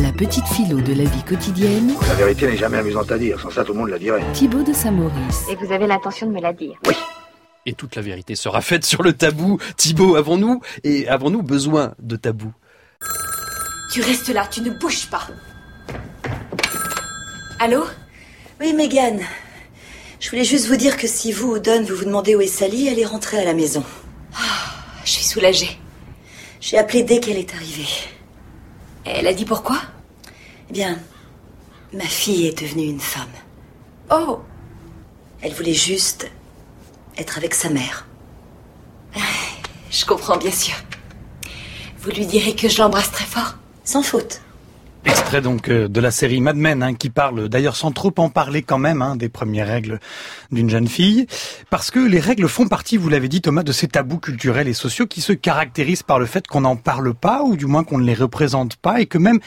La petite philo de la vie quotidienne. La vérité n'est jamais amusante à dire, sans ça tout le monde la dirait. Thibaut de Saint-Maurice. Et vous avez l'intention de me la dire Oui. Et toute la vérité sera faite sur le tabou. Thibaut, avons-nous et avons-nous besoin de tabou? Tu restes là, tu ne bouges pas. Allô? Oui, Megan. Je voulais juste vous dire que si vous ou Don, vous vous demandez où est Sally, elle est rentrée à la maison. Je suis soulagée. J'ai appelé dès qu'elle est arrivée. Elle a dit pourquoi? Eh bien, ma fille est devenue une femme. Oh Elle voulait juste être avec sa mère. Je comprends bien sûr. Vous lui direz que je l'embrasse très fort Sans faute. Extrait donc euh, de la série Mad Men, hein, qui parle d'ailleurs sans trop en parler quand même hein, des premières règles d'une jeune fille, parce que les règles font partie, vous l'avez dit Thomas, de ces tabous culturels et sociaux qui se caractérisent par le fait qu'on n'en parle pas, ou du moins qu'on ne les représente pas, et que même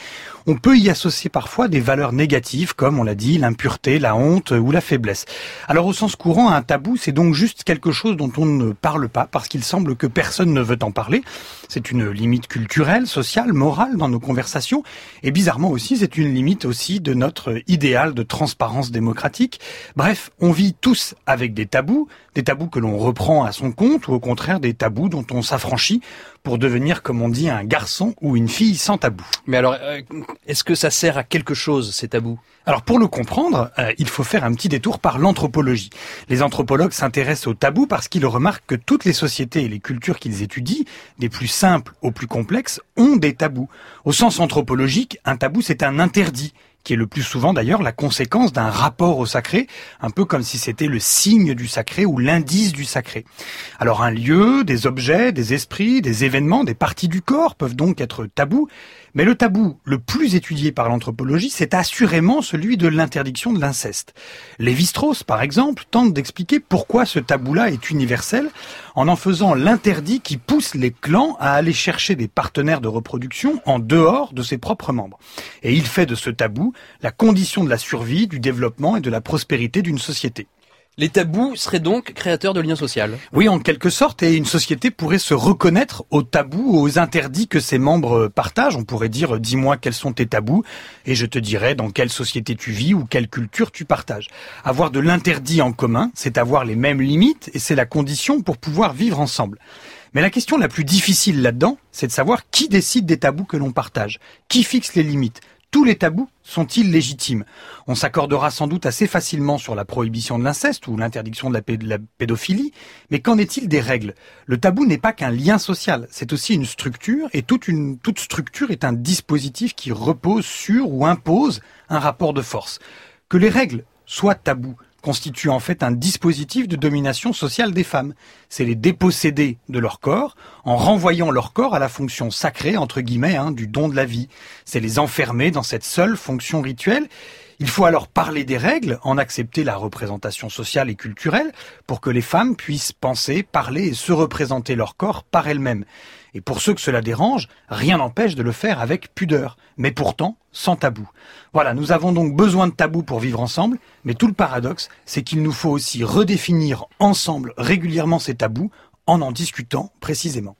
on peut y associer parfois des valeurs négatives, comme on l'a dit, l'impureté, la honte ou la faiblesse. Alors au sens courant, un tabou, c'est donc juste quelque chose dont on ne parle pas, parce qu'il semble que personne ne veut en parler. C'est une limite culturelle, sociale, morale dans nos conversations, et aussi, c'est une limite aussi de notre idéal de transparence démocratique. Bref, on vit tous avec des tabous, des tabous que l'on reprend à son compte, ou au contraire des tabous dont on s'affranchit pour devenir, comme on dit, un garçon ou une fille sans tabou. Mais alors, euh, est-ce que ça sert à quelque chose, ces tabous? Alors pour le comprendre, euh, il faut faire un petit détour par l'anthropologie. Les anthropologues s'intéressent aux tabous parce qu'ils remarquent que toutes les sociétés et les cultures qu'ils étudient, des plus simples aux plus complexes, ont des tabous. Au sens anthropologique, un tabou c'est un interdit qui est le plus souvent d'ailleurs la conséquence d'un rapport au sacré, un peu comme si c'était le signe du sacré ou l'indice du sacré. Alors un lieu, des objets, des esprits, des événements, des parties du corps peuvent donc être tabous, mais le tabou le plus étudié par l'anthropologie, c'est assurément celui de l'interdiction de l'inceste. Lévi-Strauss, par exemple, tente d'expliquer pourquoi ce tabou-là est universel en en faisant l'interdit qui pousse les clans à aller chercher des partenaires de reproduction en dehors de ses propres membres. Et il fait de ce tabou la condition de la survie, du développement et de la prospérité d'une société. Les tabous seraient donc créateurs de liens sociaux. Oui, en quelque sorte, et une société pourrait se reconnaître aux tabous, aux interdits que ses membres partagent. On pourrait dire, dis-moi quels sont tes tabous, et je te dirai dans quelle société tu vis ou quelle culture tu partages. Avoir de l'interdit en commun, c'est avoir les mêmes limites, et c'est la condition pour pouvoir vivre ensemble. Mais la question la plus difficile là-dedans, c'est de savoir qui décide des tabous que l'on partage, qui fixe les limites, tous les tabous sont-ils légitimes? On s'accordera sans doute assez facilement sur la prohibition de l'inceste ou l'interdiction de, la pédophilie, mais qu'en est-il des règles? Le tabou n'est pas qu'un lien social, c'est aussi une structure, et toute, structure est un dispositif qui repose sur ou impose un rapport de force. Que les règles soient tabous constitue en fait un dispositif de domination sociale des femmes. C'est les déposséder de leur corps en renvoyant leur corps à la fonction sacrée, entre guillemets, hein, du don de la vie. C'est les enfermer dans cette seule fonction rituelle. Il faut alors parler des règles, en accepter la représentation sociale et culturelle, pour que les femmes puissent penser, parler et se représenter leur corps par elles-mêmes. Et pour ceux que cela dérange, rien n'empêche de le faire avec pudeur, mais pourtant sans tabou. Voilà, nous avons donc besoin de tabou pour vivre ensemble, mais tout le paradoxe, c'est qu'il nous faut aussi redéfinir ensemble régulièrement ces tabous en en discutant précisément.